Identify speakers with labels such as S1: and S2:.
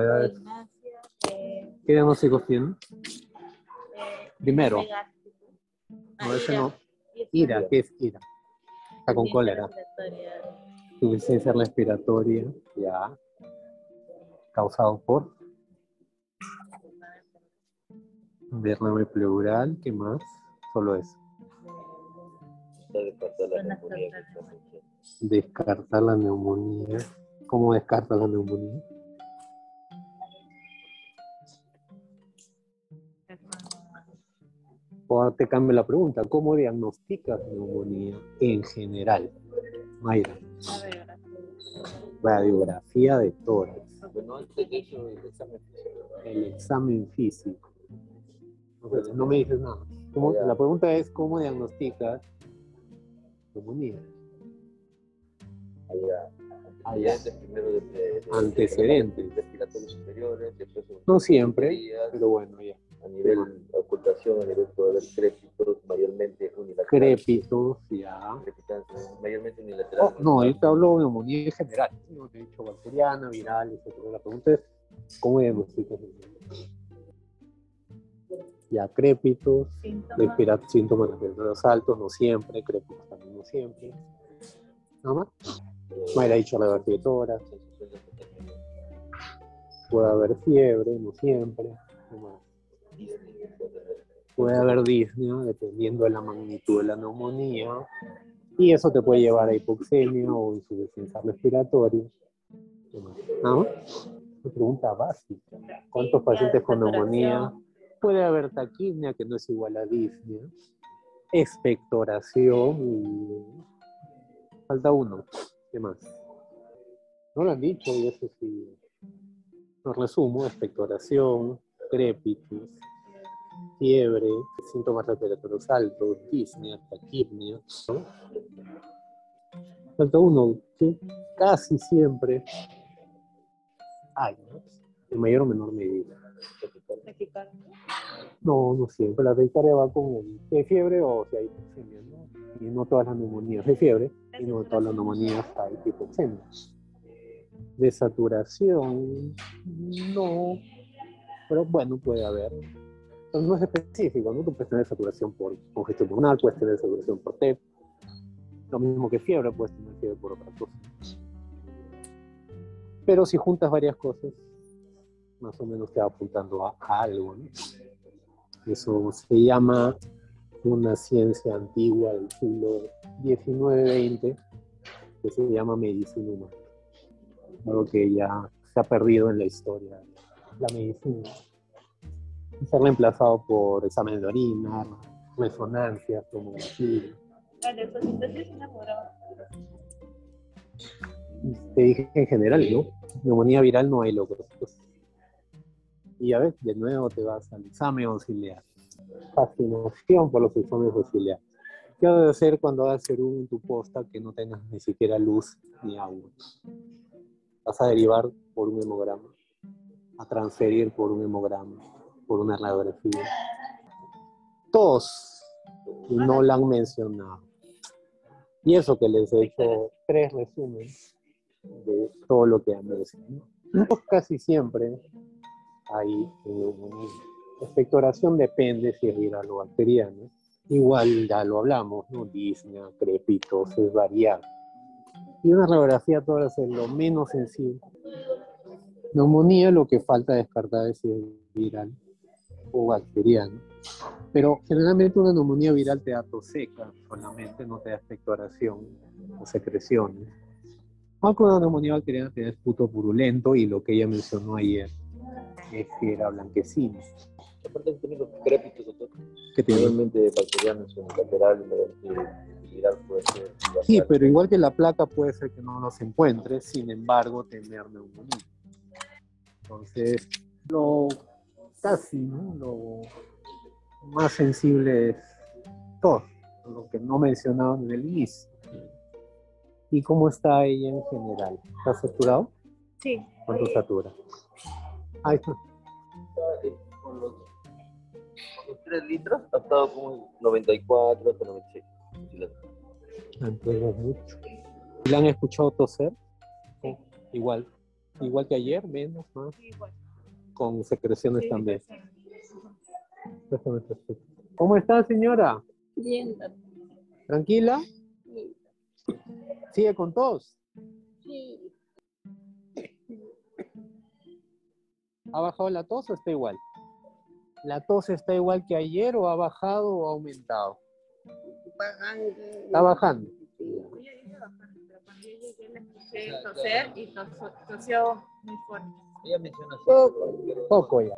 S1: eh,
S2: ¿Qué diagnósticos tienen?
S1: eh,
S2: Primero, no, ese
S1: ira.
S2: no. Ira, ¿qué es ira? Está con cólera. Insuficiencia respiratoria, ya. Causado por derrame pleural, ¿qué más? Solo eso.
S3: La neumonía mucho.
S2: Descartar la neumonía. ¿Cómo descartas la neumonía? O te cambio la pregunta, ¿cómo diagnosticas neumonía en general? Mayra, radiografía de tórax,
S3: Bueno, antes de eso, el examen físico.
S2: el examen físico. O sea, no me dices nada. ¿Cómo- la pregunta es, ¿cómo diagnosticas neumonía?
S3: Antecedentes primero de, de- de-
S2: Antecedentes.
S3: respiratorios superiores, después
S2: No siempre, pero bueno, ya.
S3: a nivel ocultación, a nivel puede haber crépitos, mayormente unilaterales.
S2: Crépitos, ya.
S3: Crepitancia, mayormente
S2: Oh,
S3: unilateral.
S2: no, yo te hablo de neumonía en general. No te he dicho bacteriana, viral, etc. La pregunta es, ¿cómo diagnosticas? Ya, crépitos,
S1: síntomas.
S2: respira- síntomas respiratorios altos, no siempre, crépitos también no siempre. ¿Nada más? Me ha dicho la de
S3: de hipotermia,
S2: puede haber fiebre, no siempre. ¿Qué más?
S3: Puede haber
S2: disnea, dependiendo de la magnitud de la neumonía. Y eso te puede llevar a hipoxemia o insuficiencia respiratoria. ¿Qué más? ¿Nada más? Una pregunta básica. ¿Cuántos pacientes con neumonía? Puede haber taquipnia, que no es igual a disnea. Expectoración y... Falta uno. ¿Qué más? No lo han dicho y eso sí. Lo resumo. Expectoración, crépitus, fiebre, síntomas respiratorios altos, disnea, taquipnia. ¿no? Falta uno que casi siempre hay, ¿no? en mayor o menor medida. No, no siempre. La taquicardia va con si hay fiebre o si hay hipoxemia, ¿no? Y no todas las neumonías hay fiebre y no todas las neumonías hay hipoxemia. De saturación, no, pero bueno, puede haber. No es específico, ¿no? Tú puedes tener saturación por congestión pulmonar, puedes tener saturación por TEP. Lo mismo que fiebre, puedes tener fiebre por otra cosa. Pero si juntas varias cosas, más o menos te va apuntando a, algo, ¿no? Eso se llama una ciencia antigua del siglo XIX-XX que se llama medicina humana. Algo que ya se ha perdido en la historia la medicina. Y se ha reemplazado por exámenes de orina, resonancias, tomografía.
S1: La linfocitosis es una programa.
S2: Te dije en general, ¿no? Neumonía viral no hay leucocitos. Y a ver, de nuevo te vas al examen auxiliar. Fascinación por los exámenes auxiliares. ¿Qué a hacer cuando hagas serum en tu posta que no tengas ni siquiera luz ni agua? Vas a derivar por un hemograma, a transferir por un hemograma, por una radiografía. Todos, no la han mencionado. Y eso que les he hecho tres resúmenes de todo lo que han mencionado. Casi siempre hay neumonía. La expectoración depende si es viral o bacteriana. Igual ya lo hablamos, ¿no? Disnea, crepitos, es variable. Y una radiografía toda es lo menos sensible. Neumonía lo que falta descartar es si es viral o bacteriana. Pero generalmente una neumonía viral te da tos seca solamente, no te da expectoración o secreciones. Aunque una neumonía bacteriana te da esputo purulento y lo que ella mencionó ayer es que era blanquecina.
S3: Aparte también los crépitos, doctor,
S2: Que tiene-
S3: normalmente bacterianos unilaterales, mediante viral puede ser.
S2: Sí, pero igual que la placa puede ser que no los encuentres, sin embargo tener neumonía. Entonces, lo casi, ¿no? Lo más sensible es todo, lo que no mencionaban en el inicio. ¿Y cómo está ella en general? ¿Está saturado?
S1: Sí.
S2: ¿Cuánto satura? Ahí está.
S3: Eh, Con los, con los 3 litros ha estado como 94 hasta 96. Sí, la-
S2: Entonces, mucho. ¿Le han escuchado toser?
S1: Sí.
S2: Igual. igual que ayer, menos, más,
S1: Sí, igual.
S2: Con secreciones
S1: Sí,
S2: también. ¿Cómo está, señora?
S4: Bien,
S2: ¿Tranquila?
S4: sí,
S2: ¿Sigue con tos?
S4: sí,
S2: ¿Ha bajado la tos o está igual? ¿La tos está igual que ayer o ha bajado o ha aumentado?
S4: bajando.
S2: Está bajando.
S1: Pero cuando yo llegué le escuché toser y tosió muy fuerte.
S3: Ella menciona.
S4: Poco.
S2: Poco ya.